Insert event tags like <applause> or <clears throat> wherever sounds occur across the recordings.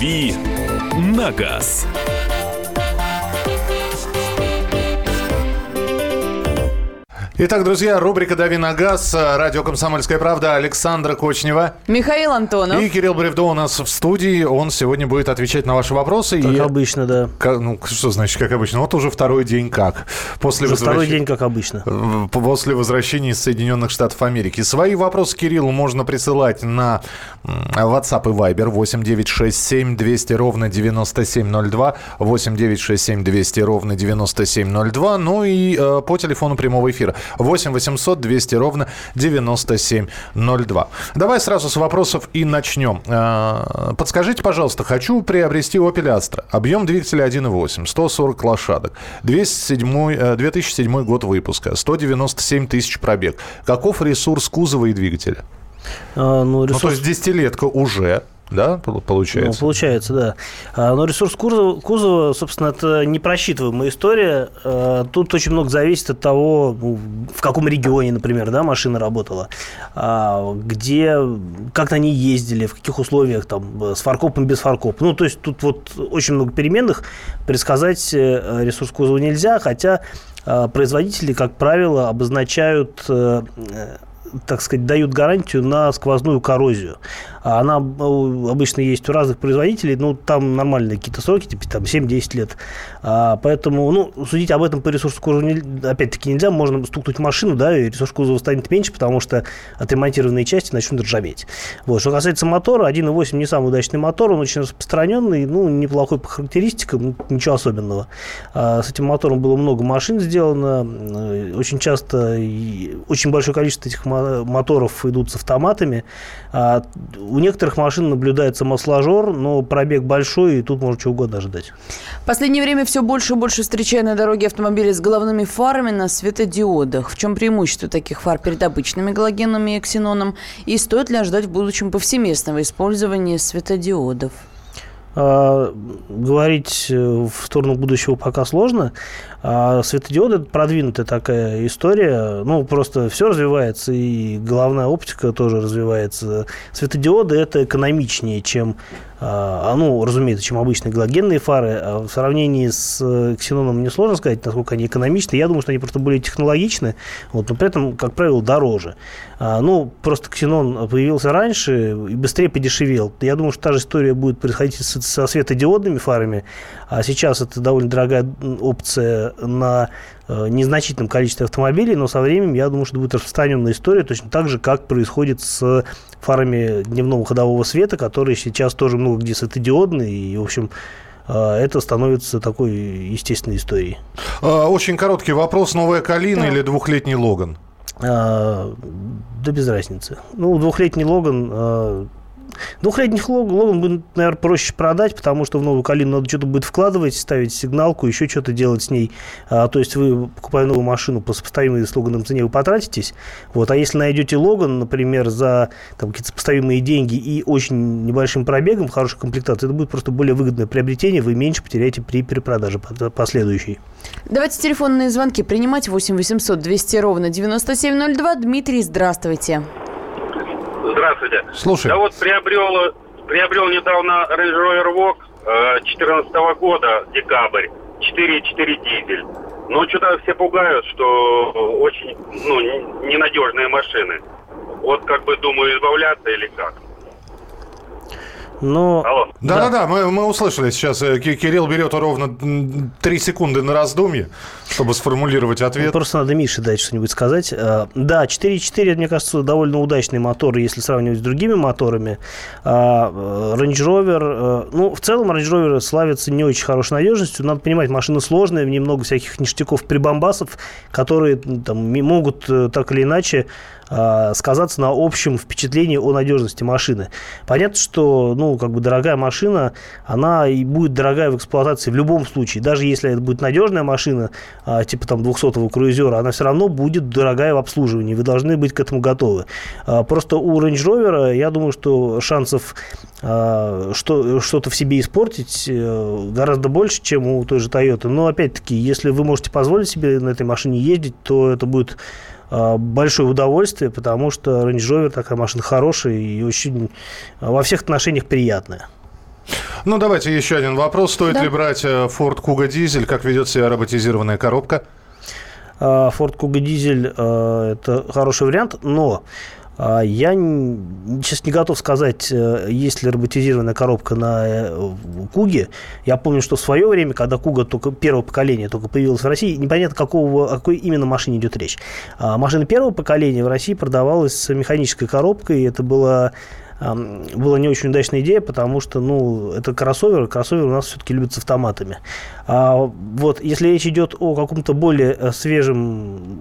«Дави на газ». Итак, друзья, рубрика «Дави на газ», радио «Комсомольская правда», Александра Кочнева. Михаил Антонов. И Кирилл Бревдо у нас в студии. Он сегодня будет отвечать на ваши вопросы. Как и... обычно, да. Как- ну, что значит, как обычно? Вот уже второй день как. После Уже второй возвращения- день, как обычно. В- После возвращения из Соединенных Штатов Америки. Свои вопросы Кириллу можно присылать на WhatsApp и Viber 8967 200 ровно 9702, 8967 200 ровно 9702, ну и э, по телефону прямого эфира 8 800 200 ровно 9702. Давай сразу с вопросов и начнем. Э, Подскажите, пожалуйста, хочу приобрести Opel Astra. Объем двигателя 1.8, 140 лошадок, 207, э, 2007 год выпуска, 197 тысяч пробег. Каков ресурс кузова и двигателя? А, ну, Ну, то ресурс есть десятилетка уже, да, пол- Ну, получается? получается, да. А, Но ресурс кузова, кузова, собственно, это непросчитываемая история. А, Тут очень много зависит от того, ну, в каком регионе, например, да, машина работала, а, где, как ней ездили, в каких условиях, там, с фаркопом, без фаркопа. Ну, то есть тут вот очень много переменных. Предсказать э, ресурс кузова нельзя, хотя производители, как правило, обозначают э, э, так сказать, дают гарантию на сквозную коррозию. А Она э, обычно есть у разных производителей, ну, там нормальные какие-то сроки, типа там 7-10 лет. А, поэтому, ну, судить об этом по ресурсу кузова, опять-таки, нельзя. Можно стукнуть машину, да, и ресурс кузова станет меньше, потому что отремонтированные части начнут ржаветь. Вот. Что касается мотора, 1.8 не самый удачный мотор, он очень распространенный, ну, неплохой по характеристикам, ничего особенного. А, с этим мотором было много машин сделано, э, очень часто очень большое количество этих мо- моторов идут с автоматами. У некоторых машин наблюдается масложор, но пробег большой, и тут можно чего угодно ожидать. В последнее время все больше и больше встречаю на дороге автомобили с головными фарами на светодиодах. В чем преимущество таких фар перед обычными галогенами и ксеноном? И стоит ли ожидать в будущем повсеместного использования светодиодов? А, Говорить э, в сторону будущего пока сложно. А светодиоды – это продвинутая такая история. Ну, просто все развивается, и головная оптика тоже развивается. Светодиоды – это экономичнее, чем, ну, разумеется, чем обычные галогенные фары. А в сравнении с э, ксеноном мне сложно сказать, насколько они экономичны. Я думаю, что они просто более технологичны, вот, но при этом, как правило, дороже. А, Ну, просто ксенон появился раньше и быстрее подешевел. Я думаю, что та же история будет происходить со светодиодными фарами. А сейчас это довольно дорогая опция на э, незначительном количестве автомобилей, но со временем, я думаю, что будет распространенная история, точно так же, как происходит с фарами дневного ходового света, которые сейчас тоже много где светодиодные, и, в общем, э, это становится такой естественной историей. А, Очень короткий вопрос. Новая Калина или двухлетний Логан? А, Да без разницы. Ну, двухлетний Логан... Двухлетний Лог- Логан будет, наверное, проще продать, потому что в новую калину надо что-то будет вкладывать, ставить сигналку, еще что-то делать с ней. А, то есть вы, покупая новую машину по сопоставимой с Логаном цене, вы потратитесь. Вот. А если найдете Логан, например, за там, какие-то сопоставимые деньги и очень небольшим пробегом, хорошей комплектации, это будет просто более выгодное приобретение, вы меньше потеряете при перепродаже по- последующей. Давайте телефонные звонки принимать 8 800 200 ровно 9702. Дмитрий, здравствуйте. Здравствуйте. Слушай. Да вот приобрел, приобрел недавно Range Rover Vogue 2014 года, декабрь, 4.4 дизель. Но что-то все пугают, что очень ну, не- ненадежные машины. Вот как бы думаю, избавляться или как. Но Алло. Да-да-да, мы, мы услышали сейчас. э, Ки- Кирилл берет ровно м, три секунды на раздумье, чтобы сформулировать ответ. Просто надо Мише дать что-нибудь сказать. А, Да, 4.4, мне кажется, довольно удачный мотор, если сравнивать с другими моторами. А, э, Range Rover, э, ну, в целом Range Rover славится не очень хорошей надежностью. Надо понимать, машина сложная, в ней много всяких ништяков, прибамбасов, которые там, могут э, так или иначе сказаться на общем впечатлении о надежности машины. Понятно, что, ну, как бы дорогая машина, она и будет дорогая в эксплуатации в любом случае. Даже если это будет надежная машина, а, типа там 200-го круизера, она все равно будет дорогая в обслуживании. Вы должны быть к этому готовы. А, Просто у Range Rover, я думаю, что шансов а, что, что-то в себе испортить э, гораздо больше, чем у той же Toyota. Но, опять-таки, если вы можете позволить себе на этой машине ездить, то это будет а, большое удовольствие, потому что Range Rover такая машина хорошая и очень а, во всех отношениях приятная. Ну, давайте еще один вопрос. Стоит Да. ли брать э, Ford Kuga дизель? Как ведет себя роботизированная коробка? Ford Kuga дизель э, это хороший вариант, но я н- сейчас не готов сказать, э, есть ли роботизированная коробка на э, Куге. Я помню, что в свое время, когда Куга только первого поколения только появилась в России, непонятно, какого, о какой именно машине идет речь. А, Машина первого поколения в России продавалась с механической коробкой, и это было была не очень удачная идея, потому что, ну, это кроссовер, кроссовер у нас все-таки любят с автоматами. А вот если речь идет о каком-то более э, свежем,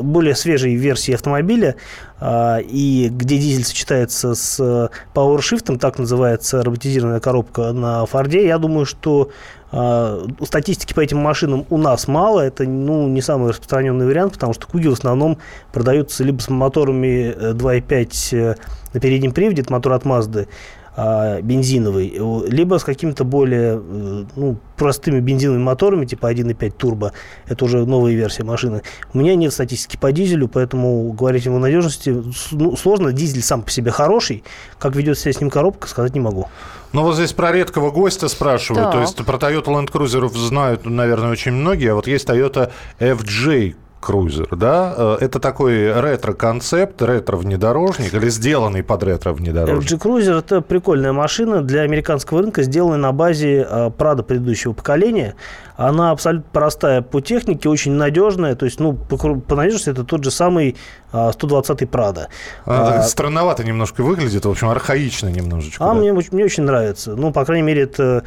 более свежей версии автомобиля, а, и где дизель сочетается с э, PowerShift, так называется роботизированная коробка на Форде, я думаю, что а, Статистики по этим машинам у нас мало, это ну, не самый распространенный вариант, потому что Куги в основном продаются либо с моторами э, 2.5 э, на переднем приводе, это мотор от Mazda, бензиновый, э, либо с какими-то более э, ну, простыми бензиновыми моторами, типа 1.5 турбо, это уже новая версия машины. У меня нет статистики по дизелю, поэтому говорить о его надежности ну, сложно. Дизель сам по себе хороший, как ведет себя с ним коробка, сказать не могу. Ну, вот здесь про редкого гостя спрашивают. Так. То есть про Toyota Land Cruiser знают, наверное, очень многие. А вот есть Toyota FJ Cruiser, да? Э, Это такой ретро-концепт, ретро-внедорожник или сделанный под ретро-внедорожник? FG Cruiser это прикольная машина для американского рынка, сделанная на базе э, Prado предыдущего поколения. Она абсолютно простая по технике, очень надежная. То есть, ну, по, надежности это тот же самый а, 120-й Prado. Она так А, странновато немножко выглядит, в общем, архаично немножечко. а да. мне, очень- мне очень нравится. Ну, по крайней мере, это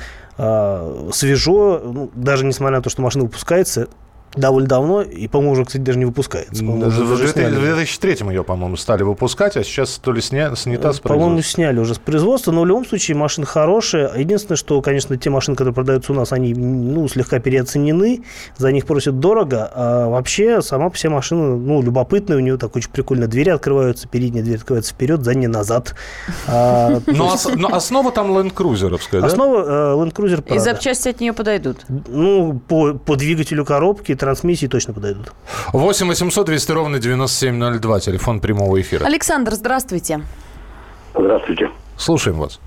свежо. Ну, даже несмотря на то, что машина выпускается довольно давно, и, по-моему, уже, кстати, даже не выпускается. В уже 2000 сняли. в 2003 ее, по-моему, стали выпускать, а сейчас то ли сня- снята с По-моему, сняли уже с производства, но в любом случае машина хорошая. Единственное, что, конечно, те машины, которые продаются у нас, они ну, слегка переоценены, за них просят дорого. А вообще сама по себе машина ну, любопытная, у нее так очень прикольно. Двери открываются, передняя дверь открывается вперед, задняя назад. А, Но, ос- но основа там Land Cruiser'овская, да? Основа э, Land Cruiser И запчасти от нее подойдут. Ну, по, по двигателю коробки, трансмиссии точно подойдут. 8 800 200 ровно 9702, телефон прямого эфира. Александр, здравствуйте. Здравствуйте. Слушаем вас.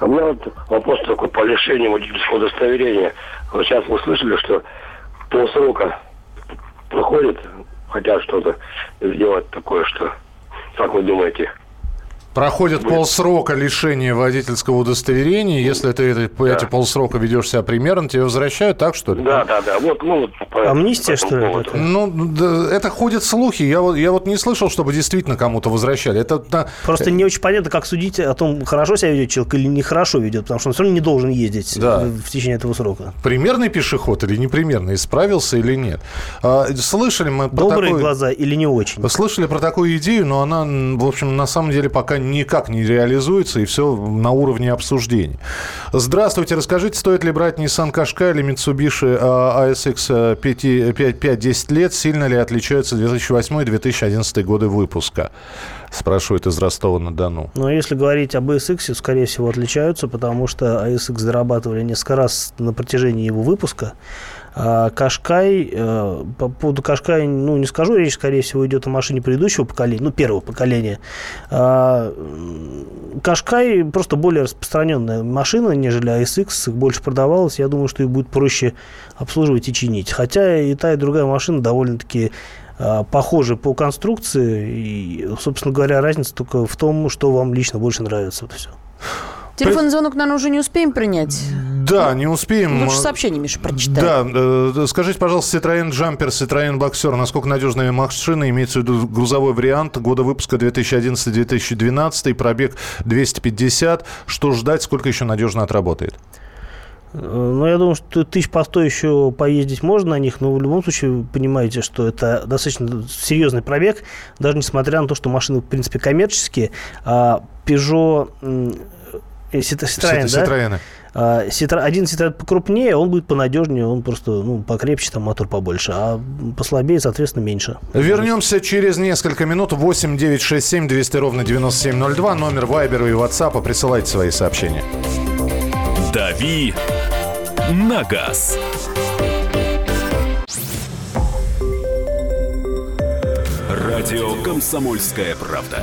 У меня вот вопрос такой по лишению водительского удостоверения. Вот сейчас вы слышали, что полсрока проходит, хотят что-то сделать такое, что... Как вы думаете? Проходит полсрока лишения водительского удостоверения. Если ты это- по эти полсрока ведешь себя примерно, тебе возвращают, так что ли? Да, да, да. Вот, ну, вот по- Амнистия, по что ли, такая? Ну, да, это ходят слухи. Я вот, я вот не слышал, чтобы действительно кому-то возвращали. Это на- Просто не очень понятно, как судить о том, хорошо себя ведет человек или нехорошо ведет, потому что он все равно не должен ездить Да. в, течение этого срока. примерный пешеход или непримерный, исправился или нет. А, слышали мы про Добрые такой- глаза или не очень. Слышали про такую идею, но она, в общем, на самом деле пока никак не реализуется, и все на уровне обсуждений. Здравствуйте, расскажите, стоит ли брать Nissan Qashqai или Mitsubishi а, ASX 5-10 лет? Сильно ли отличаются 2008-2011 годы выпуска? Спрашивают из Ростова-на-Дону. Но если говорить об ASX, скорее всего, отличаются, потому что ASX зарабатывали несколько раз на протяжении его выпуска. А Кашкай, э, по поводу Кашкай, ну, не скажу, речь, скорее всего, идет о машине предыдущего поколения, ну, первого поколения. А, Кашкай просто более распространенная машина, нежели ASX, больше продавалось, я думаю, что их будет проще обслуживать и чинить. Хотя и та, и другая машина довольно-таки а, похожи по конструкции, и, собственно говоря, разница только в том, что вам лично больше нравится. Вот и все. Телефонный звонок, наверное, уже не успеем принять. Да, не успеем. Лучше сообщение, Миша, прочитай. Да, э, скажите, пожалуйста, Citroёn Jumper, Citroёn Boxer, насколько надежная машина, имеется в виду грузовой вариант, года выпуска 2011-2012, пробег 250, что ждать, сколько еще надежно отработает? Э, Ну, я думаю, что тысяч по сто еще поездить можно на них, но в любом случае вы понимаете, что это достаточно серьезный пробег, даже несмотря на то, что машины, в принципе, коммерческие. А Peugeot, э, Citroёn, да? А, Citroёn- один Citroёn покрупнее, он будет понадежнее, он просто ну, покрепче, там мотор побольше, а послабее, соответственно, меньше. Вернемся через несколько минут. 8 9 6 7 200 ровно 9702. Номер Вайбера и WhatsApp. Присылайте свои сообщения. «Дави на газ». Радио «Комсомольская правда».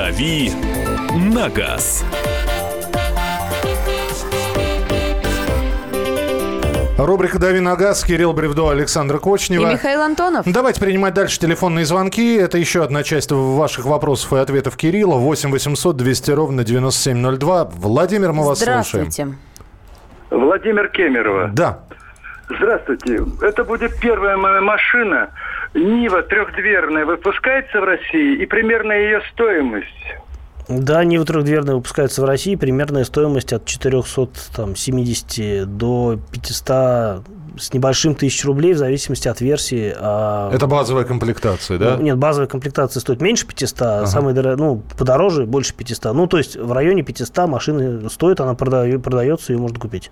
«Дави на газ». Рубрика «Дави на газ», Кирилл Бревдо, Александр И Кочнева. Михаил Антонов. Давайте принимать дальше телефонные звонки. Это еще одна часть ваших вопросов и ответов Кирилла. 8 800 200 ровно 9702. Владимир, мы вас слушаем. Здравствуйте. Владимир Кемерова. Да. Здравствуйте. Это будет первая моя машина. Нива трехдверная выпускается в России и примерно ее стоимость. Да, Нива трехдверная выпускается в России. Примерная стоимость от 470 до 500 с небольшим тысяч рублей в зависимости от версии. А, Это базовая комплектация, да? Ну, нет, базовая комплектация стоит меньше 500, а самая дорогая, ну, подороже, больше 500. Ну, то есть в районе 500 машины стоит, она продаю- продается, ее можно купить.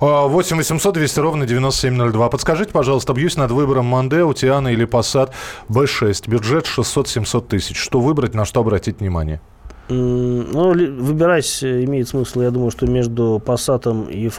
А, 8 800 200 ровно 9702. Подскажите, пожалуйста, бьюсь над выбором Мандео, Тиана или Passat B6. Бюджет 600-700 тысяч. Что выбрать, на что обратить внимание? Ну, выбирать э, имеет смысл, я думаю, что между Passat и. Э,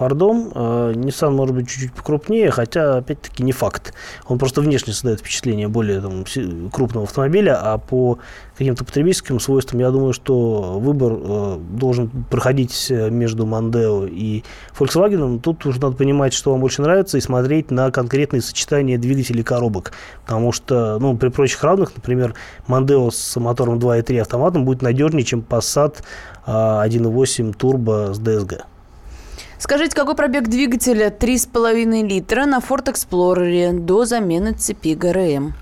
Nissan может быть чуть-чуть покрупнее, хотя, опять-таки, не факт. Он просто внешне создает впечатление более там, крупного автомобиля, а по каким-то потребительским свойствам, я думаю, что выбор э, должен проходить э, между Mondeo и Volkswagen. Тут уже надо понимать, что вам больше нравится, и смотреть на конкретные сочетания двигателей и коробок. Потому что, ну, при прочих равных, например, Mondeo с мотором 2.3 автоматом будет надежнее, чем Passat а, 1.8 турбо с DSG. Скажите, какой пробег двигателя 3,5 литра на Ford Explorer до замены цепи ГРМ?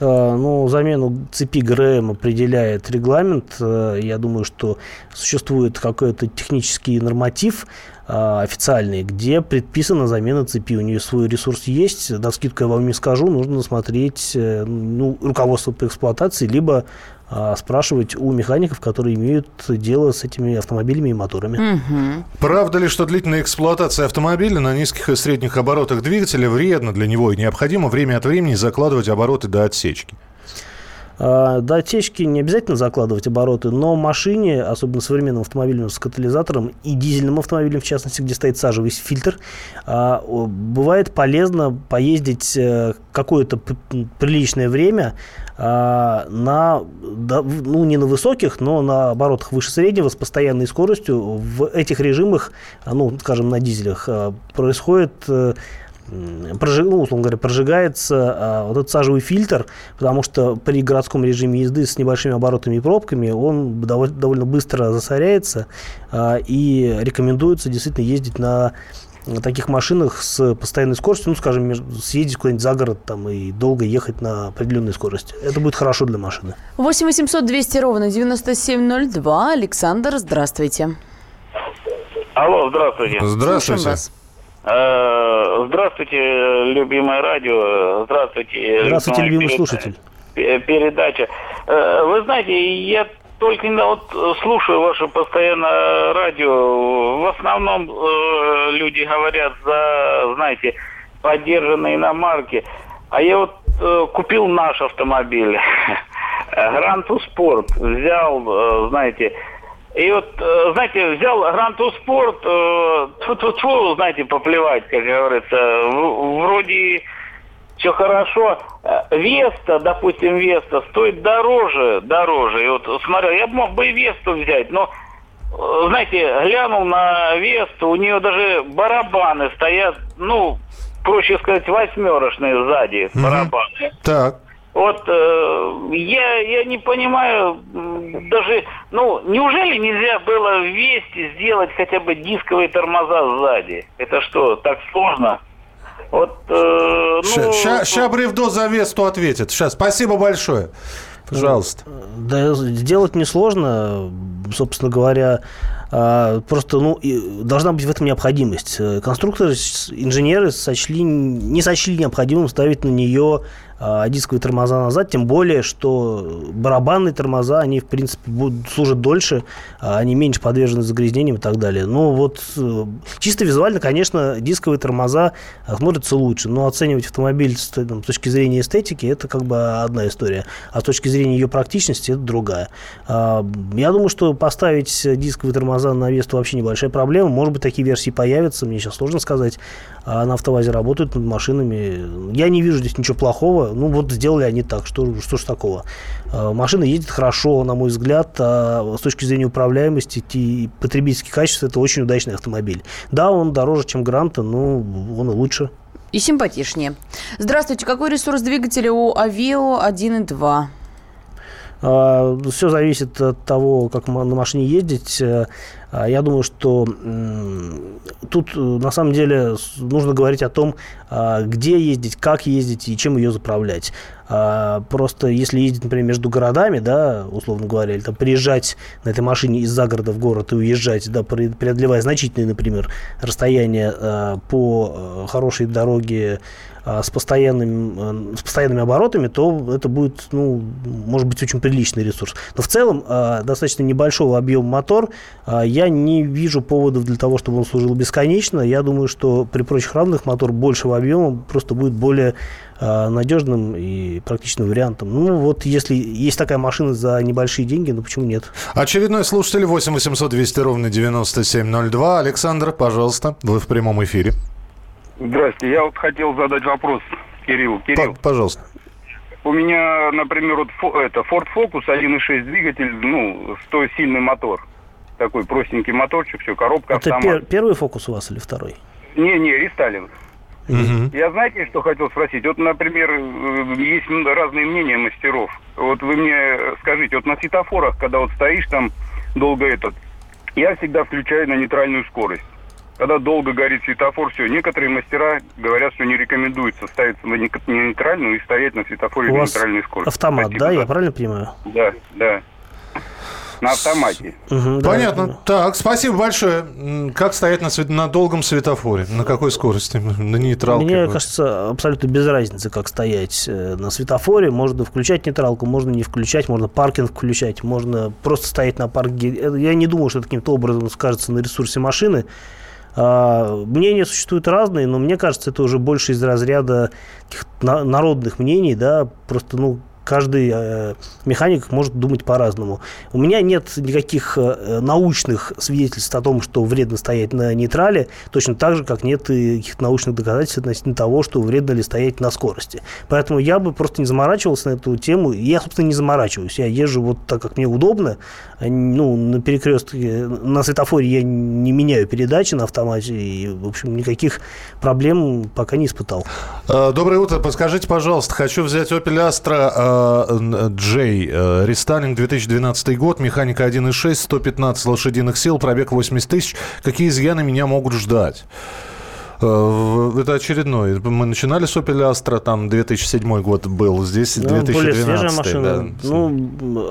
Э, Ну, замену цепи ГРМ определяет регламент. Э, Я думаю, что существует какой-то технический норматив официальный, где предписана замена цепи. У нее свой ресурс есть. На скидку я вам не скажу. Нужно смотреть э, ну, руководство по эксплуатации, либо э, спрашивать у механиков, которые имеют дело с этими автомобилями и моторами. Мгм. Правда ли, что длительная эксплуатация автомобиля на низких и средних оборотах двигателя вредна для него и необходимо время от времени закладывать обороты до отсечки? А, До отсечки не обязательно закладывать обороты, но машине, особенно современным автомобилям с катализатором и дизельным автомобилем, в частности, где стоит сажевый фильтр, а, бывает полезно поездить э, какое-то приличное время а, на, ну, не на высоких, но на оборотах выше среднего с постоянной скоростью. В этих режимах, ну, скажем, на дизелях, а, происходит э, м, прожи- ну, условно говоря, прожигается а, вот этот сажевый фильтр, потому что при городском режиме езды с небольшими оборотами и пробками он доволь- довольно быстро засоряется, а, и рекомендуется действительно ездить на таких машинах с постоянной скоростью, ну, скажем, съездить куда-нибудь за город там, и долго ехать на определенной скорости. Это будет хорошо для машины. 8 800 200 ровно 9702. Александр, здравствуйте. Алло, здравствуйте. Здравствуйте. Э, Здравствуйте, любимое радио. Здравствуйте. Здравствуйте, любимый перед- слушатель. пе- Передача. Э, Вы знаете, я только недавно вот слушаю ваше постоянно радио. В основном э, люди говорят за, знаете, поддержанные иномарки. А я вот э, купил наш автомобиль. <laughs> Гранту Спорт. Взял, э, знаете, и вот, э, знаете, взял Гранту Спорт, э, тьфу-тьфу-тьфу, знаете, поплевать, как говорится. Вроде все хорошо. Э, Веста, допустим, Веста стоит дороже, дороже. И вот смотрел, я бы мог бы и Весту взять, но, знаете, глянул на Весту, у нее даже барабаны стоят, ну, проще сказать, восьмерочные сзади барабаны. Так. Вот э, я, я не понимаю, даже, ну, неужели нельзя было в Весте сделать хотя бы дисковые тормоза сзади? Это что, так сложно? Вот, э, ну... Сейчас Бревдо за Весту ответит. Сейчас, спасибо большое. Пожалуйста. Да, сделать несложно, собственно говоря. а, Просто ну, и должна быть в этом необходимость. Конструкторы, инженеры сочли, не сочли необходимым ставить на нее дисковые тормоза назад, тем более, что барабанные тормоза, они, в принципе, будут, служат дольше, а, они меньше подвержены загрязнениям и так далее. Ну, вот э, чисто визуально, конечно, дисковые тормоза смотрятся лучше, но оценивать автомобиль с, там, с точки зрения эстетики, это как бы одна история, а с точки зрения ее практичности, это другая. А, я думаю, что поставить дисковые тормоза на Весту вообще небольшая проблема, может быть, такие версии появятся, мне сейчас сложно сказать, а на автовазе работают над машинами. Я не вижу здесь ничего плохого. Ну, вот сделали они так. Что, что ж такого? А, машина ездит хорошо, на мой взгляд. А с точки зрения управляемости и потребительских качеств это очень удачный автомобиль. Да, он дороже, чем Гранта, но он и лучше. И симпатичнее. Здравствуйте. Какой ресурс двигателя у Aveo 1.2? А, все зависит от того, как на машине ездить. А, я думаю, что тут э, на самом деле нужно говорить о том, а, где ездить, как ездить и чем ее заправлять. Просто если ездить, например, между городами, да, условно говоря, или там приезжать на этой машине из загорода в город и уезжать, да, преодолевая значительные, например, расстояния по э, хорошей дороге а, с, постоянным, э, с постоянными оборотами, то это будет, ну, может быть, очень приличный ресурс. Но в целом а, достаточно небольшого объема мотор. А, я не вижу поводов для того, чтобы он служил бесконечно. Я думаю, что при прочих равных мотор большего объема просто будет более надежным и практичным вариантом. Ну, вот если есть такая машина за небольшие деньги, ну почему нет? Очередной слушатель 8 800 200 ровно 9702. Александр, пожалуйста, вы в прямом эфире. Здрасте, я вот хотел задать вопрос Кириллу. Кирилл, пожалуйста. У меня, например, вот это Ford Focus 1.6 двигатель, ну, 100 сильный мотор. Такой простенький моторчик, все, коробка, Это автомат. Пер- первый фокус у вас или второй? Не, не, рестайлинг. Угу. Я знаете, что хотел спросить? Вот, например, э, есть разные мнения мастеров. Вот вы мне скажите, вот на светофорах, когда вот стоишь там долго этот, я всегда включаю на нейтральную скорость когда долго горит светофор, все. Некоторые мастера говорят, что не рекомендуется ставиться на нейтральную и стоять на светофоре У на нейтральной скорости. Автомат, Спасибо, да? Я правильно понимаю? Да, да. На автомате. Угу, Понятно. Да. Так, спасибо большое. Как стоять на, свет... на долгом светофоре? На какой скорости? На нейтралке? Мне будет? кажется, абсолютно без разницы, как стоять э, на светофоре. Можно включать нейтралку, можно не включать, можно паркинг включать, можно просто стоять на парке. Я не думаю, что это каким-то образом скажется на ресурсе машины. А, мнения существуют разные, но мне кажется, это уже больше из разряда народных мнений, да, просто, ну, каждый э, механик может думать по-разному. У меня нет никаких э, научных свидетельств о том, что вредно стоять на нейтрале, точно так же, как нет и каких-то научных доказательств относительно того, что вредно ли стоять на скорости. Поэтому я бы просто не заморачивался на эту тему. Я, собственно, не заморачиваюсь. Я езжу вот так, как мне удобно. А, ну, на перекрестке, на светофоре я не меняю передачи на автомате. И, в общем, никаких проблем пока не испытал. Э, доброе утро. Подскажите, пожалуйста, хочу взять Opel Astra Джей. Э, рестайлинг 2012 год, механика 1.6, 115 лошадиных сил, пробег 80 тысяч. Какие изъяны меня могут ждать? Э, это очередной. Мы начинали с Opel Astra, там 2007 год был, здесь ну, 2012. Более свежая машина. Да. Ну,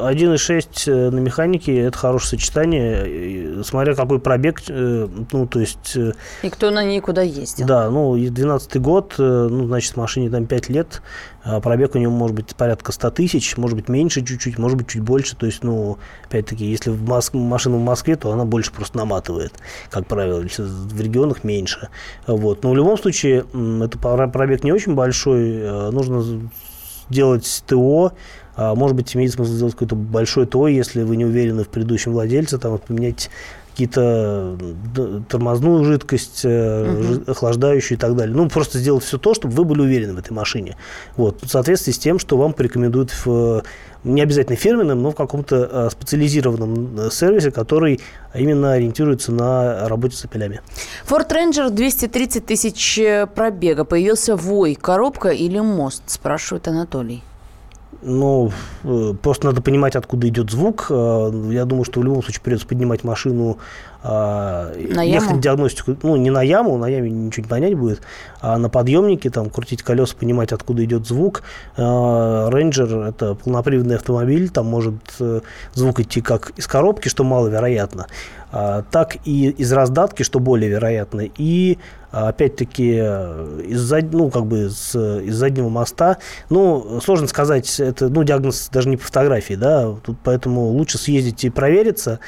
1.6 э, на механике – это хорошее сочетание, смотря какой пробег, ну, то есть... И кто на ней куда ездил. Да, ну, 12 год, ну, значит, машине там 5 лет, пробег у него может быть порядка 100 тысяч, может быть меньше чуть-чуть, может быть чуть больше. То есть, ну, опять-таки, если в Моск... машина в Москве, то она больше просто наматывает, как правило. Если в регионах меньше. Вот. Но в любом случае, это пробег не очень большой. Э, нужно делать ТО, а, может быть, имеет смысл сделать какое-то большое ТО, если вы не уверены в предыдущем владельце, там, поменять какие-то тормозную жидкость, угу. охлаждающую и так далее. Ну, просто сделать все то, чтобы вы были уверены в этой машине. Вот, в соответствии с тем, что вам порекомендуют в не обязательно фирменном, но в каком-то э, специализированном э, сервисе, который именно ориентируется на работе с апелями. Ford Ranger 230 тысяч пробега. Появился вой, коробка или мост, спрашивает Анатолий. Ну, просто надо понимать, откуда идет звук. Я думаю, что в любом случае придется поднимать машину На ехать яму? диагностику, ну, не на яму, на яме ничего не понять будет, а на подъемнике, там, крутить колеса, понимать, откуда идет звук. А, Рейнджер – это полноприводный автомобиль, там может э, звук идти как из коробки, что маловероятно, а, так и из раздатки, что более вероятно, и а, опять-таки э, из, зад- ну, как бы с- из заднего моста. Ну, сложно сказать, это ну, диагноз даже не по фотографии, да, тут поэтому лучше съездить и провериться.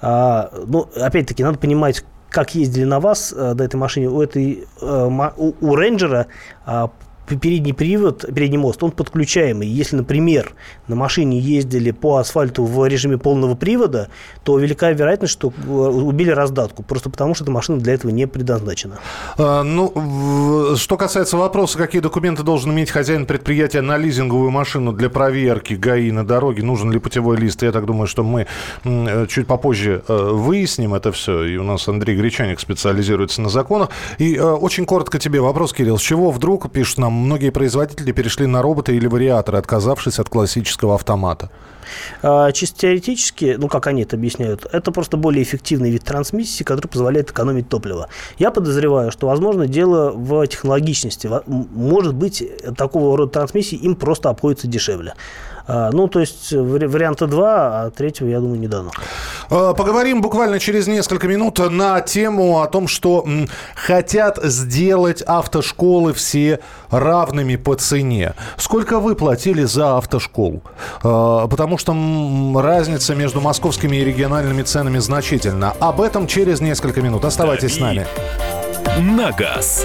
А, ну, опять-таки, надо понимать, как ездили на вас э, до этой машине. У, этой, э, у, у рейнджера п- передний привод, передний мост, он подключаемый. Если, например, на машине ездили по асфальту в режиме полного привода, то велика вероятность, что э, убили раздатку, просто потому что эта машина для этого не предназначена. А, Ну, что касается вопроса, какие документы должен иметь хозяин предприятия на лизинговую машину для проверки ГАИ на дороге, нужен ли путевой лист, я так думаю, что мы э, чуть попозже э, выясним это все. И у нас Андрей Гречаник специализируется на законах. И очень коротко тебе вопрос, Кирилл. С чего вдруг, пишут нам, многие производители перешли на роботы или вариаторы, отказавшись от классического автомата? А, Чисто теоретически, ну, как они это объясняют, это просто более эффективный вид трансмиссии, который позволяет экономить топливо. Я подозреваю, что, возможно, дело в технологичности. Может быть, такого рода трансмиссии им просто обходится дешевле. А, Ну, то есть вари- варианта два, а третьего, я думаю, не дано. Э, Поговорим буквально через несколько минут на тему о том, что хотят сделать автошколы все равными по цене. Сколько вы платили за автошколу? Э, Потому что разница между московскими и региональными ценами значительна. Об этом через несколько минут. Оставайтесь с нами. На газ.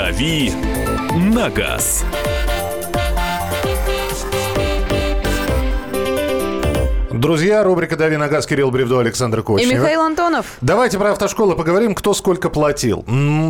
«Дави на газ». Друзья, рубрика «Дави на газ» Кирилл Бревдо, Александр И Кочнев. Михаил Антонов. Давайте про автошколы поговорим, кто сколько платил.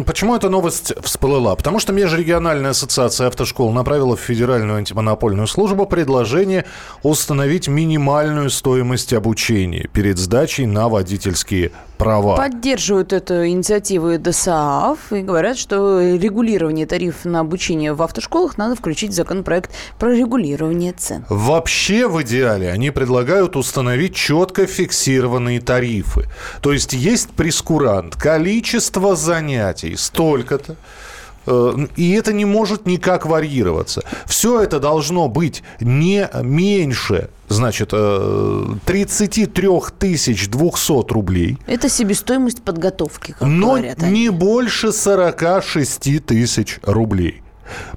Почему эта новость всплыла? Потому что Межрегиональная ассоциация автошкол направила в Федеральную антимонопольную службу предложение установить минимальную стоимость обучения перед сдачей на водительские права. Поддерживают эту инициативу ДСААФ и говорят, что регулирование тарифов на обучение в автошколах надо включить в законопроект про регулирование цен. Вообще, в идеале, они предлагают установить четко фиксированные тарифы. То есть есть прескурант, количество занятий столько-то, э, и это не может никак варьироваться. Все это должно быть не меньше, значит, э, 33 200 рублей, Это себестоимость подготовки, как но говорят они. не больше 46 тысяч рублей.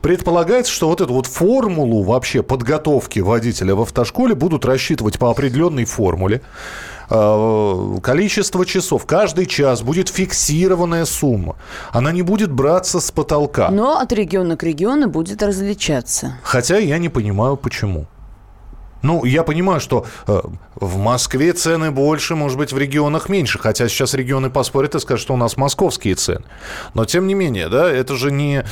Предполагается, что вот эту вот формулу вообще подготовки водителя в автошколе будут рассчитывать по определенной формуле. Э, Количество часов. Каждый час будет фиксированная сумма. Она не будет браться с потолка. Но от региона к региону будет различаться. Хотя я не понимаю, почему. Ну, я понимаю, что э, в Москве цены больше, может быть, в регионах меньше. Хотя сейчас регионы поспорят и скажут, что у нас московские цены. Но, тем не менее, да, это же не...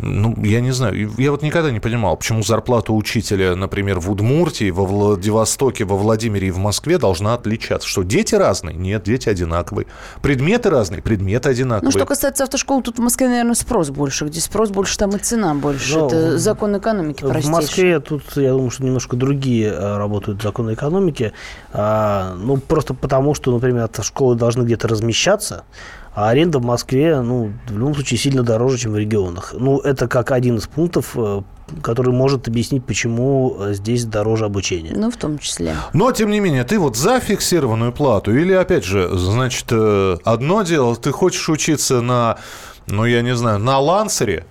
Ну, я не знаю. Я вот никогда не понимал, почему зарплата учителя, например, в Удмуртии, во Владивостоке, во Владимире и в Москве должна отличаться. Что дети разные? Нет, дети одинаковые. Предметы разные? Предметы одинаковые. Ну, что касается автошкол, тут в Москве, наверное, спрос больше. Где спрос больше, там и цена больше. Ну, Это в- закон экономики В простейший. Москве тут, я думаю, что немножко другие э, работают законы экономики. А, ну, просто потому, что, например, автошколы должны где-то размещаться, а аренда в Москве, ну, в любом случае, сильно дороже, чем в регионах. Ну, это как один из пунктов, э, который может объяснить, почему э, здесь дороже обучение. Ну, в том числе. Но, тем не менее, ты вот за фиксированную плату или, опять же, значит, э, одно дело, ты хочешь учиться на, ну, я не знаю, на Лансере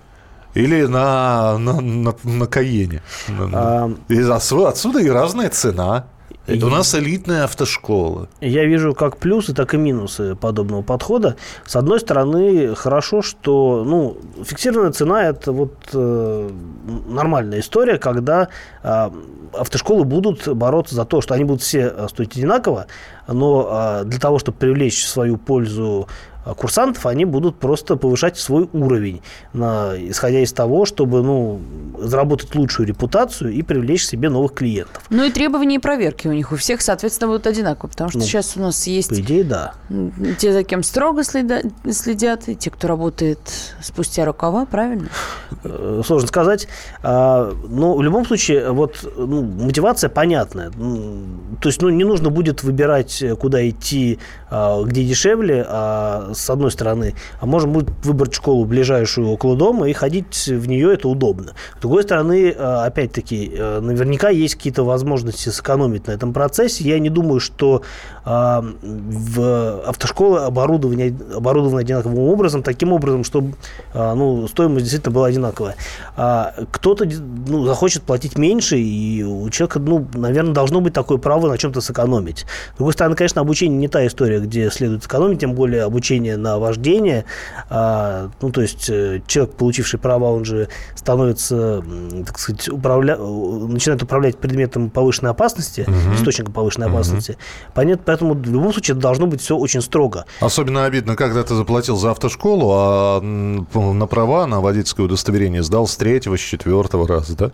или на, на, на, на Каене. А, И отсюда, отсюда и разная цена. Это у нас элитная автошкола. Я вижу как плюсы, так и минусы подобного подхода. С одной стороны, хорошо, что ну, фиксированная цена – это вот э, нормальная история, когда э, автошколы будут бороться за то, что они будут все стоить одинаково, но э, для того, чтобы привлечь в свою пользу курсантов, они будут просто повышать свой уровень, на, исходя из того, чтобы ну, заработать лучшую репутацию и привлечь к себе новых клиентов. Ну и требования и проверки у них у всех, соответственно, будут одинаковые, потому что ну, сейчас у нас есть... По идее, да. Те, за кем строго следа, следят, и те, кто работает спустя рукава, правильно? Э, сложно сказать. А, но в любом случае, вот ну, мотивация понятная. То есть, ну, не нужно будет выбирать, куда идти, а, где дешевле, а с одной стороны, а можно будет выбрать школу ближайшую около дома и ходить в нее, это удобно. С другой стороны, э, опять-таки, э, наверняка есть какие-то возможности сэкономить на этом процессе. Я не думаю, что в автошколы оборудование, оборудовано одинаковым образом, таким образом, чтобы ну, стоимость действительно была одинаковая. А кто-то ну, захочет платить меньше, и у человека, ну, наверное, должно быть такое право на чем-то сэкономить. С другой стороны, конечно, обучение не та история, где следует экономить, тем более обучение на вождение. А, ну, то есть э, человек, получивший права, он же становится, так сказать, управля... начинает управлять предметом повышенной опасности, угу. источником повышенной угу. опасности. Понятно, поэтому в любом случае должно быть все очень строго. Особенно обидно, когда ты заплатил за автошколу, а на права, на водительское удостоверение сдал с третьего, с четвертого раза, да?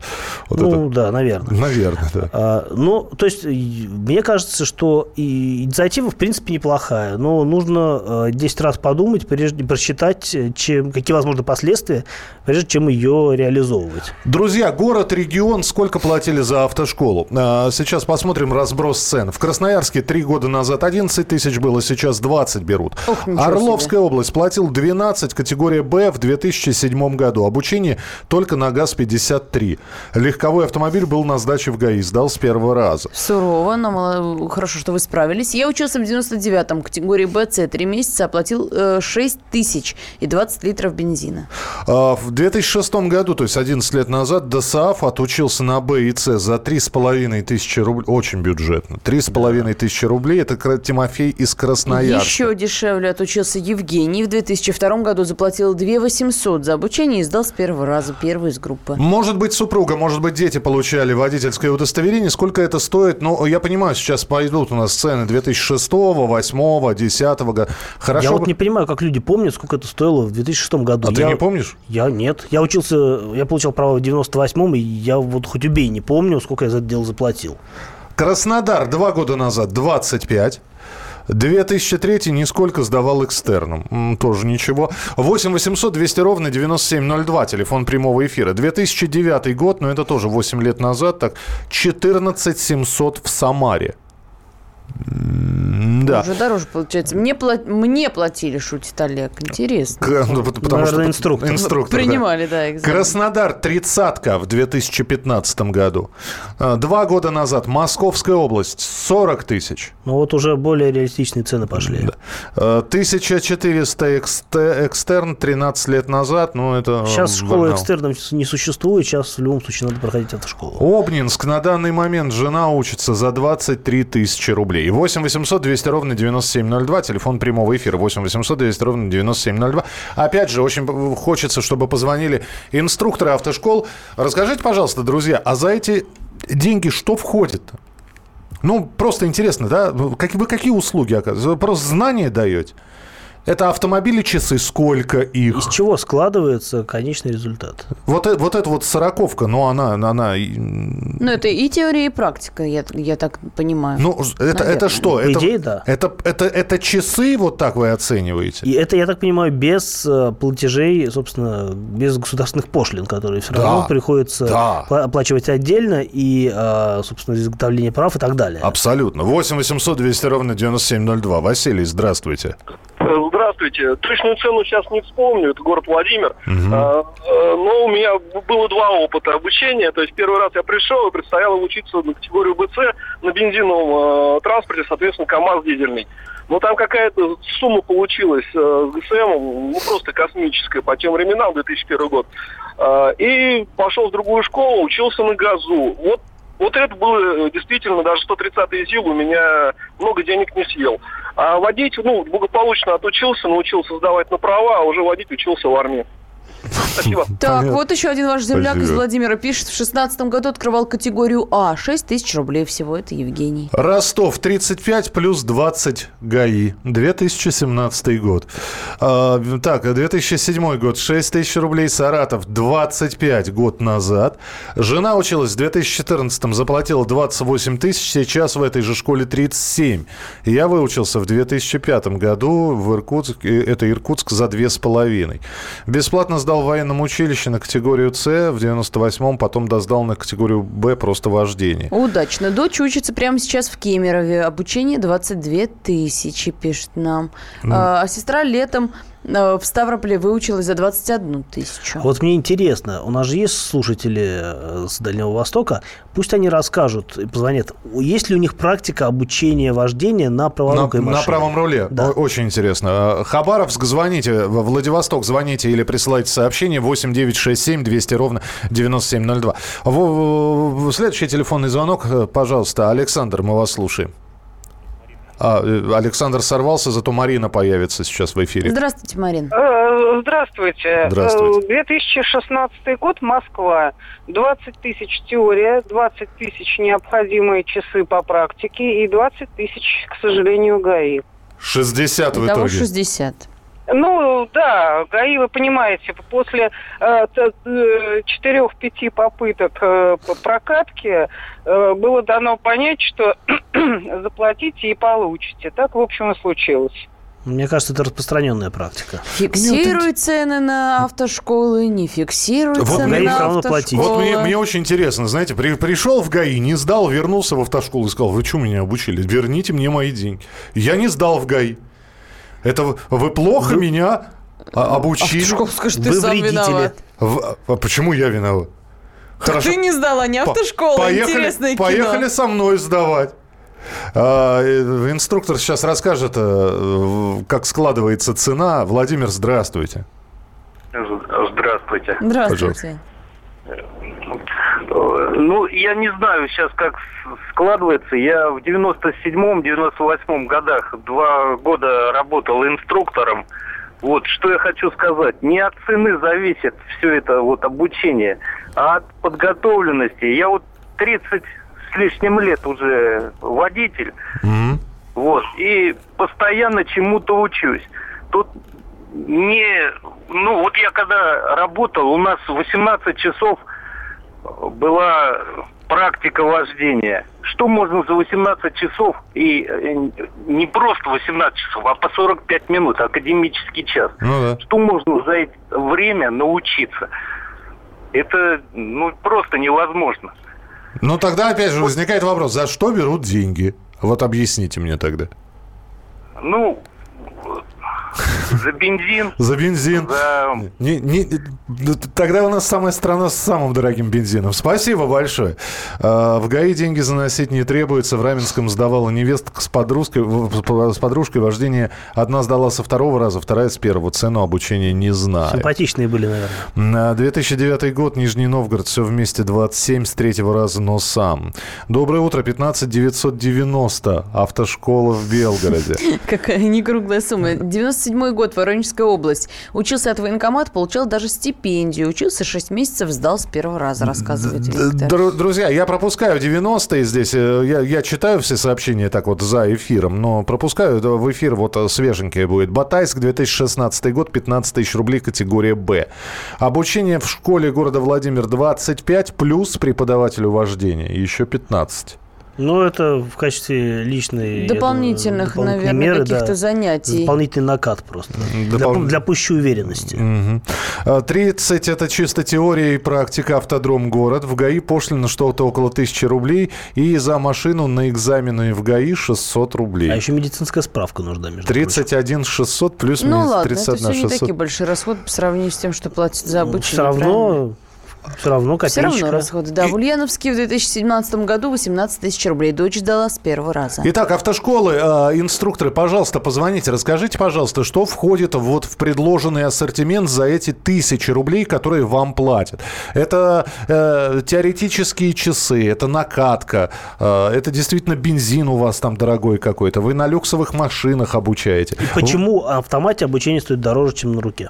Вот ну, это... да, наверное. Наверное, да. А, ну, то есть, мне кажется, что и инициатива, в принципе, неплохая, но нужно 10 э, раз подумать, прежде просчитать, чем, какие возможны последствия, прежде чем ее реализовывать. Друзья, город, регион, сколько платили за автошколу? А, сейчас посмотрим разброс цен. В Красноярске три года назад 11 тысяч было, сейчас 20 берут. Ох, Орловская себе. область платил 12, категория Б в 2007 году. Обучение только на ГАЗ-53. Легковой автомобиль был на сдаче в ГАИ, сдал с первого раза. Сурово, но хорошо, что вы справились. Я учился в 99-м, категории Б, С, три месяца, оплатил заплатил 6 э, тысяч и 20 литров бензина. А, в 2006 году, то есть 11 лет назад, ДОСААФ отучился на Б и С за 3,5 тысячи рублей. Очень бюджетно. 3,5 да. тысячи рублей. Это Тимофей из Красноярска. Еще дешевле отучился Евгений. В 2002 году заплатил 2 800 за обучение и сдал с первого раза первый из группы. Может быть, супруга, может быть, дети получали водительское удостоверение. Сколько это стоит? Ну, я понимаю, сейчас пойдут у нас цены 2006, 2008, 2010 года. Хорошо я вот не понимаю, как люди помнят, сколько это стоило в 2006 году. А я, ты не помнишь? Я нет. Я учился, я получил право в 98-м, и я вот хоть убей не помню, сколько я за это дело заплатил. Краснодар два года назад 25. 2003 нисколько сдавал экстерном. Тоже ничего. 8 800 200 ровно 9702, телефон прямого эфира. 2009 год, но это тоже 8 лет назад, так 14 700 в Самаре. Да. Уже дороже получается. Мне, пла- мне платили, шутит Олег. Интересно. К, ну, потому Наверное, что инструктор. инструктор Принимали, да, да экзамен. Краснодар тридцатка в 2015 году. А, два года назад Московская область 40 тысяч. Ну вот уже более реалистичные цены пошли. Да. 1400 а, экстерн 13 лет назад. Ну, это сейчас школы экстерном не существует. Сейчас в любом случае надо проходить эту школу. Обнинск на данный момент жена учится за 23 тысячи рублей. 8 800 200 ровно 9702, телефон прямого эфира 8 800 200 ровно 9702. Опять же, очень хочется, чтобы позвонили инструкторы автошкол. Расскажите, пожалуйста, друзья, а за эти деньги что входит? Ну, просто интересно, да? Как, вы какие услуги оказываете? Просто знания даете? Это автомобили, часы, сколько их? Из чего складывается конечный результат? Вот, э, вот эта вот сороковка, ну, она... она... Ну, это и теория, и практика, я, я так понимаю. Ну, это, это что? По идее, да. Это, это, это часы, вот так вы оцениваете? И это, я так понимаю, без э, платежей, собственно, без государственных пошлин, которые все равно да. приходится да. оплачивать отдельно, и, э, собственно, изготовление прав и так далее. Абсолютно. 8 800 200 ровно 9702. Василий, здравствуйте. Здравствуйте. Точную цену сейчас не вспомню, это город Владимир. Угу. А, но у меня было два опыта обучения. То есть первый раз я пришел и предстояло учиться на категорию БЦ на бензиновом э, транспорте, соответственно, КАМАЗ дизельный. Но там какая-то сумма получилась э, с ГСМ, ну просто космическая по тем временам, 2001 год. Э, и пошел в другую школу, учился на газу. Вот Вот это было э, действительно, даже 130-й ЗИЛ у меня много денег не съел. А водить, ну, благополучно отучился, научился сдавать на права, а уже водить учился в армии. Спасибо. <laughs> Так, Понятно. вот еще один ваш земляк из Спасибо. Владимира пишет. В шестнадцатом году открывал категорию А. 6 тысяч рублей всего. Это Евгений. Ростов 35 плюс 20 ГАИ. 2017 год. А, так, 2007 год 6 тысяч рублей. Саратов 25 год назад. Жена училась в 2014 заплатила 28 тысяч. Сейчас в этой же школе 37. Я выучился в 2005 году в Иркутске. Это Иркутск за 2,5. Бесплатно сдал в военном училище на категорию С в 98-м. Потом досдал на категорию Б просто вождение. Удачно. Дочь учится прямо сейчас в Кемерове. Обучение 22 тысячи, пишет нам. А, а сестра летом в Ставрополе выучилась за 21 тысячу. Вот мне интересно, у нас же есть слушатели э, с Дальнего Востока, пусть они расскажут и позвонят, есть ли у них практика обучения вождения на На, праворукой на машине? правом руле. Да. Очень интересно. Э, Хабаровск, звоните. В Владивосток звоните или присылайте сообщение 8967 200 ровно 9702. В- в- Следующий телефонный звонок, э, пожалуйста. Александр, мы вас слушаем. А, э, Александр сорвался, зато Марина появится сейчас в эфире. Здравствуйте, Марин. Э, Здравствуйте. Здравствуйте. Э, 2016 год, Москва. 20 тысяч теория, 20 тысяч необходимые часы по практике и 20 тысяч, к сожалению, ГАИ. 60 в Итого итоге. 60. Ну, да, ГАИ, вы понимаете, после э, четырех-пяти попыток э, по прокатки э, было дано понять, что <clears throat> заплатите и получите. Так, в общем, и случилось. Мне кажется, это распространенная практика. Фиксируй цены на автошколы, не фиксируй Вот цены ГАИ на автошколы. Вот мне, мне очень интересно, знаете, при- пришел в ГАИ, не сдал, вернулся в автошколу и сказал, вы что меня обучили? Верните мне мои деньги. Я не сдал в ГАИ. Это вы, вы плохо меня а, обучили. Автошколу, скажи, ты Вы сам вредители. виноват. В- а почему я виноват? Ты не сдала, не По- автошкола. поехали, Интересное поехали кино. со мной сдавать. А, э, инструктор сейчас расскажет, э, как складывается цена. Владимир, здравствуйте. Здравствуйте. Здравствуйте. Ну, я не знаю сейчас, как складывается. Я в 97-98 годах два года работал инструктором. Вот, что я хочу сказать. Не от цены зависит все это вот обучение, а от подготовленности. Я вот 30 с лишним лет уже водитель. Мгм. Вот. И постоянно чему-то учусь. Тут не... Ну, вот я когда работал, у нас 18 часов была практика вождения. Что можно за 18 часов, и э, не просто 18 часов, а по 45 минут, академический час. Ну да. Что можно за это время научиться? Это ну, просто невозможно. Ну тогда опять же возникает вопрос, за что берут деньги? Вот объясните мне тогда. Ну, за бензин, За бензин. за Не- не- ну, тогда у нас самая страна с самым дорогим бензином. Спасибо большое. А, В ГАИ деньги заносить не требуется. В Раменском сдавала невестка с подружкой, с подружкой вождение. Одна сдала со второго раза, вторая с первого. Цену обучения не знаю. Симпатичные были, наверное. На 2009 год, Нижний Новгород, все вместе 27 с третьего раза, но сам. Доброе утро, 15 990, автошкола в Белгороде. <laughs> Какая некруглая сумма. 97 год, Воронежская область. Учился от военкомата, получал даже стипендию. Учился 6 месяцев, сдал с первого раза, рассказывает Виктор. Дру- Друзья, я пропускаю 90-е здесь. э, Я, я читаю все сообщения так вот за эфиром, но пропускаю в эфир вот э, свеженькое будет. Батайск, 2016 год, 15 тысяч рублей, категория «Б». Обучение в школе города Владимир 25, плюс преподавателю вождения, еще 15. Ну, это в качестве личной... Дополнительных, думаю, наверное, меры, каких-то да. занятий. Дополнительный накат просто. Для, Допол- для пущей уверенности. А, 30 это чисто теория и практика автодром город. В ГАИ пошлина что-то около 1000 рублей. И за машину на экзамены в ГАИ 600 рублей. А еще медицинская справка нужна, между прочим. 31 600 плюс Ну минус ладно, 31 это все не 600. такие большие расходы по сравнению с тем, что платят за обучение. Все равно Все равно Все копеечка. равно расходы. Да, в Ульяновске в 2017 году 18 тысяч рублей. Дочь дала с первого раза. Итак, автошколы, э, инструкторы, пожалуйста, позвоните, расскажите, пожалуйста, что входит вот в предложенный ассортимент за эти тысячи рублей, которые вам платят. Это э, теоретические часы, это накатка, э, это действительно бензин у вас там дорогой какой-то, вы на люксовых машинах обучаете. И почему в автомате обучение стоит дороже, чем на руке?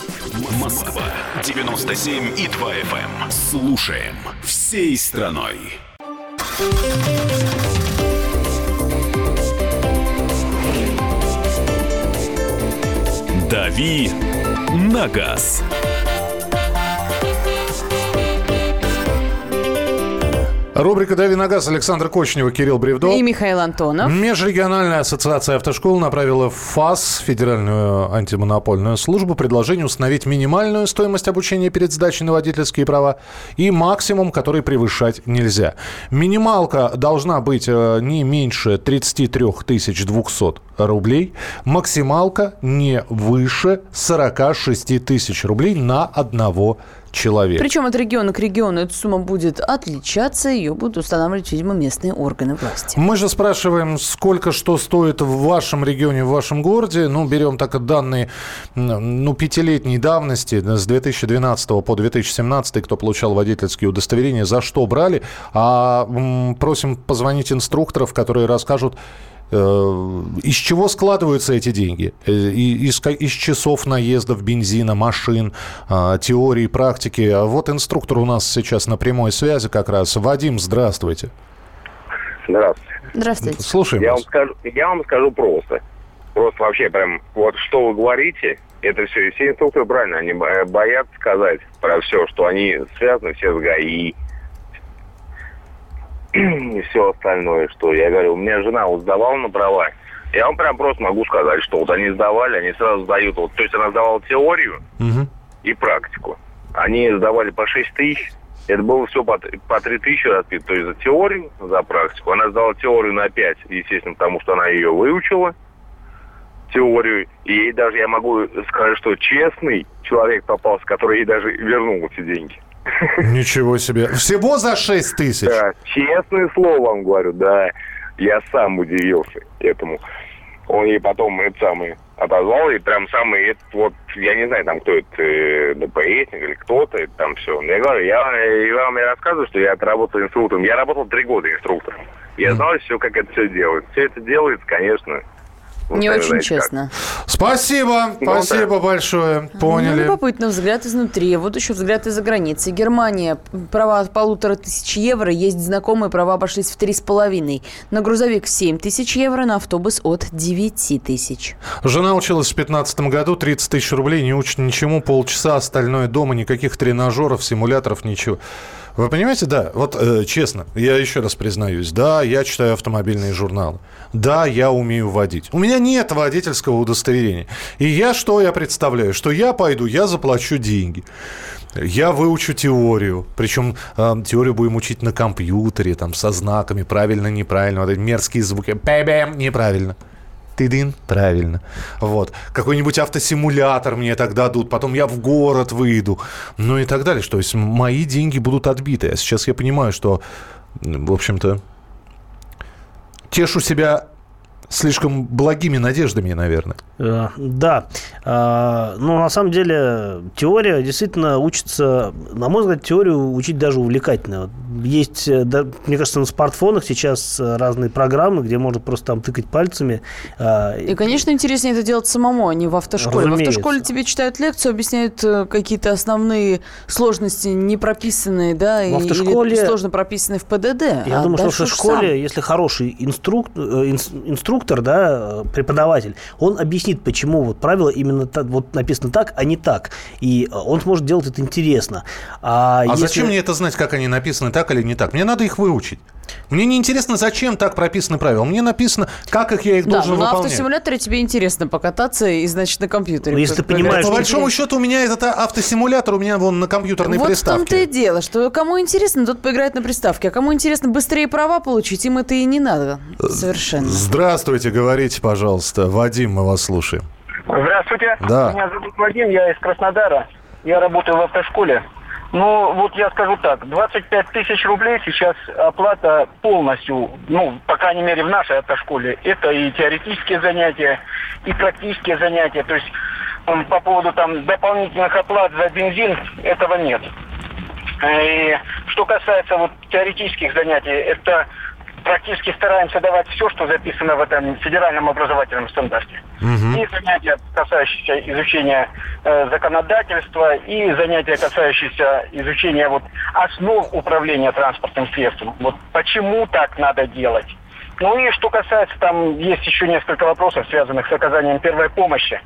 Москва 97 и 2 FM. Слушаем всей страной. «Дави на газ». Рубрика «Дави на газ» Александр Кочнева, Кирилл Бревдо. И Михаил Антонов. Межрегиональная ассоциация автошкол направила в ФАС, Федеральную антимонопольную службу, предложение установить минимальную стоимость обучения перед сдачей на водительские права и максимум, который превышать нельзя. Минималка должна быть э, не меньше 33 200 рублей, максималка не выше 46 тысяч рублей на одного человека. Причем от региона к региону эта сумма будет отличаться, ее будут устанавливать, видимо, местные органы власти. Мы же спрашиваем, сколько что стоит в вашем регионе, в вашем городе. Ну, берем так данные ну, пятилетней давности, с 2012 по 2017, кто получал водительские удостоверения, за что брали. А просим позвонить инструкторов, которые расскажут, из чего складываются эти деньги? Э, Из, из часов наездов, бензина, машин, а, теории, практики. А Вот инструктор у нас сейчас на прямой связи как раз. Вадим, здравствуйте. Здравствуйте. Здравствуйте. Слушаем Я вас. вам, скажу, я вам скажу просто. Просто вообще прям, вот что вы говорите, это все, и все инструкторы правильно, они бо- боятся сказать про все, что они связаны все с ГАИ <clears throat> и все остальное, что я говорю, у меня жена вот сдавала на права, я вам прям просто могу сказать, что вот они сдавали, они сразу сдают, вот, то есть она сдавала теорию Мгм. и практику. Они сдавали по 6 тысяч, это было все по, по 3 тысячи разбито, то есть за теорию, за практику. Она сдала теорию на 5, естественно, потому что она ее выучила, теорию. И ей даже, я могу сказать, что честный человек попался, который ей даже вернул эти деньги. Ничего себе. Всего за 6 тысяч? Да, честное слово вам говорю, да. Я сам удивился этому. Он ей потом это самый отозвал, и прям самый этот вот, я не знаю, там кто это, э, ДПСник или кто-то, это там все. Я говорю, я, я вам я рассказываю, что я отработал инструктором. Я работал три года инструктором. Я знал все, как это все делается. Все это делается, конечно. Не очень знаете, как. честно. Спасибо, Ну, спасибо большое. Ну, Поняли. любопытно, взгляд изнутри. Вот еще взгляд из-за границы. Германия. Права от полутора тысяч евро. Есть знакомые, права обошлись в три с половиной. На грузовик 7 тысяч евро, на автобус от 9 тысяч. Жена училась в 2015 году, 30 тысяч рублей, не учит ничему, полчаса, остальное дома, никаких тренажеров, симуляторов, ничего. Вы понимаете, да, вот э, честно, я еще раз признаюсь, да, я читаю автомобильные журналы, да, я умею водить. У меня нет водительского удостоверения. И я что я представляю? Что я пойду, я заплачу деньги. Я выучу теорию, причем э, теорию будем учить на компьютере, там, со знаками, правильно, неправильно, вот эти мерзкие звуки, неправильно. Тыдын, правильно. Вот. Какой-нибудь автосимулятор мне тогда дадут, потом я в город выйду, ну и так далее. То есть мои деньги будут отбиты. А сейчас я понимаю, что, в общем-то, тешу себя слишком благими надеждами, наверное. Э, Да. А, Ну, на самом деле, теория действительно учится... На мой взгляд, теорию учить даже увлекательно. Есть, э, мне кажется, на смартфонах сейчас э, разные программы, где можно просто там тыкать пальцами. И, конечно, интереснее это делать самому, а не в автошколе. В Разумеется. автошколе тебе читают лекцию, объясняют э, какие-то основные сложности, не прописанные, да, и- автошколе- или сложно прописанные в ПДД. Я а думаю, что в дальше уж школе, сам. если хороший инструк- э, инструктор, инструктор, да, преподаватель, он объяснит, почему вот правило именно так, вот написано так, а не так. И он сможет делать это интересно. А, а если... зачем мне это знать, как они написаны так или не так? Мне надо их выучить. Мне не интересно, зачем так прописаны правила. Мне написано, как их я их да, должен выполнять. на автосимуляторе тебе интересно покататься и, значит, на компьютере. Ну, если ты понимаешь... По большому счету, у меня этот автосимулятор, у меня вон на компьютерной вот приставке. Вот в том-то и дело, что кому интересно, тот поиграет на приставке. А кому интересно быстрее права получить, им это и не надо совершенно. Здравствуйте, говорите, пожалуйста. Вадим, мы вас слушаем. Здравствуйте. Да. Меня зовут Вадим, я из Краснодара. Я работаю в автошколе. Ну, вот я скажу так, 25 тысяч рублей сейчас оплата полностью, ну, по крайней мере, в нашей автошколе. Это и теоретические занятия, и практические занятия. То есть по поводу там дополнительных оплат за бензин, этого нет. И что касается вот теоретических занятий, это практически стараемся давать все, что записано в этом федеральном образовательном стандарте. Угу. И занятия, касающиеся изучения э, законодательства, и занятия, касающиеся изучения вот, основ управления транспортным средством. Вот почему так надо делать. Ну и что касается, там есть еще несколько вопросов, связанных с оказанием первой помощи.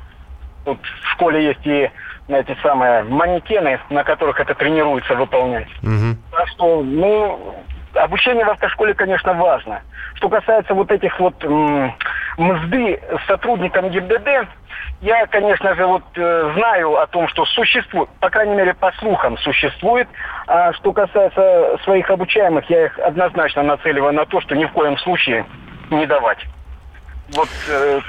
Тут в школе есть и эти самые манекены, на которых это тренируется выполнять. Угу. Так что, ну, обучение в автошколе, конечно, важно. Что касается вот этих вот мзды сотрудникам ГИБДД, я, конечно же, вот э, знаю о том, что существует, по крайней мере, по слухам существует. А что касается своих обучаемых, я их однозначно нацеливаю на то, что ни в коем случае не давать. Вот э,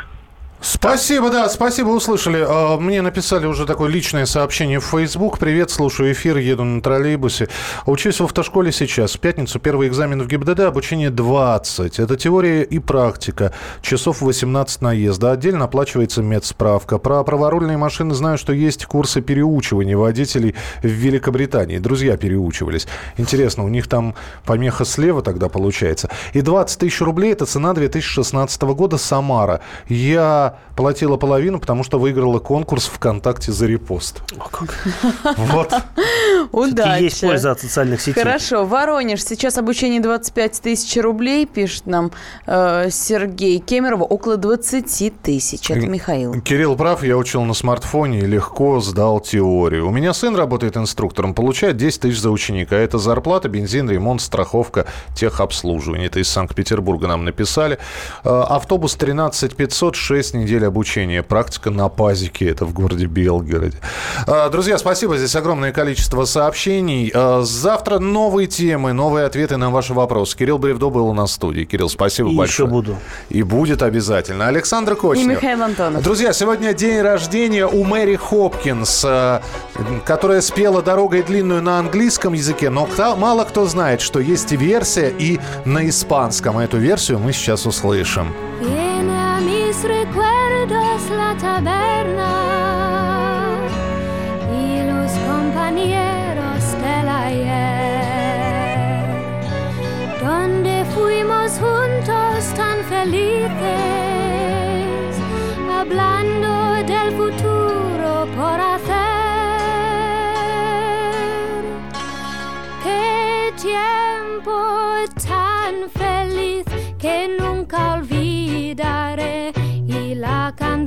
Спасибо, да, спасибо, услышали. А, мне написали уже такое личное сообщение в Facebook. Привет, слушаю эфир, еду на троллейбусе. Учусь в автошколе сейчас. В пятницу первый экзамен в ГИБДД, обучение 20. Это теория и практика. Часов 18 наезда. Отдельно оплачивается медсправка. Про праворульные машины знаю, что есть курсы переучивания водителей в Великобритании. Друзья переучивались. Интересно, у них там помеха слева тогда получается. И 20 тысяч рублей – это цена 2016 года Самара. Я платила половину, потому что выиграла конкурс ВКонтакте за репост. Вот. Удачи. Есть польза от социальных сетей. Хорошо. Воронеж. Сейчас обучение 25 тысяч рублей, пишет нам э, Сергей Кемерова. Около 20 тысяч. Это Михаил. Кирилл прав. Я учил на смартфоне и легко сдал теорию. У меня сын работает инструктором. Получает 10 тысяч за ученика. Это зарплата, бензин, ремонт, страховка, техобслуживание. Это из Санкт-Петербурга нам написали. Э, автобус 13 500, 6 недель обучения. Практика на пазике. Это в городе Белгороде. А, друзья, спасибо. Здесь огромное количество сообщений. А, завтра новые темы, новые ответы на ваши вопросы. Кирилл Бревдо был у нас в студии. Кирилл, спасибо И большое. еще буду. И будет обязательно. Александр Кочнев. И Михаил Антонов. Друзья, сегодня день рождения у Мэри Хопкинс, а, которая спела «Дорогой длинную» на английском языке, но мало кто знает, что есть и версия и на испанском. Эту версию мы сейчас услышим. Recuerdos la taberna y los compañeros del ayer, donde fuimos juntos tan felices, hablando del futuro por hacer. Qué tiempo tan feliz que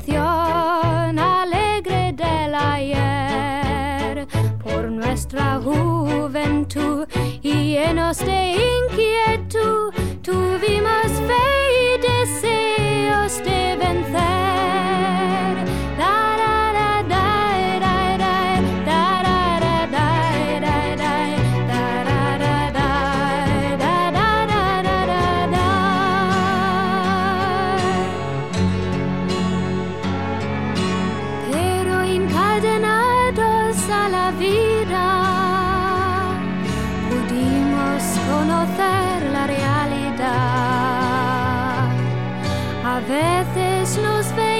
canción alegre del ayer por nuestra juventud y llenos de inquietud tuvimos fe y deseos de vencer. A veces nos vemos.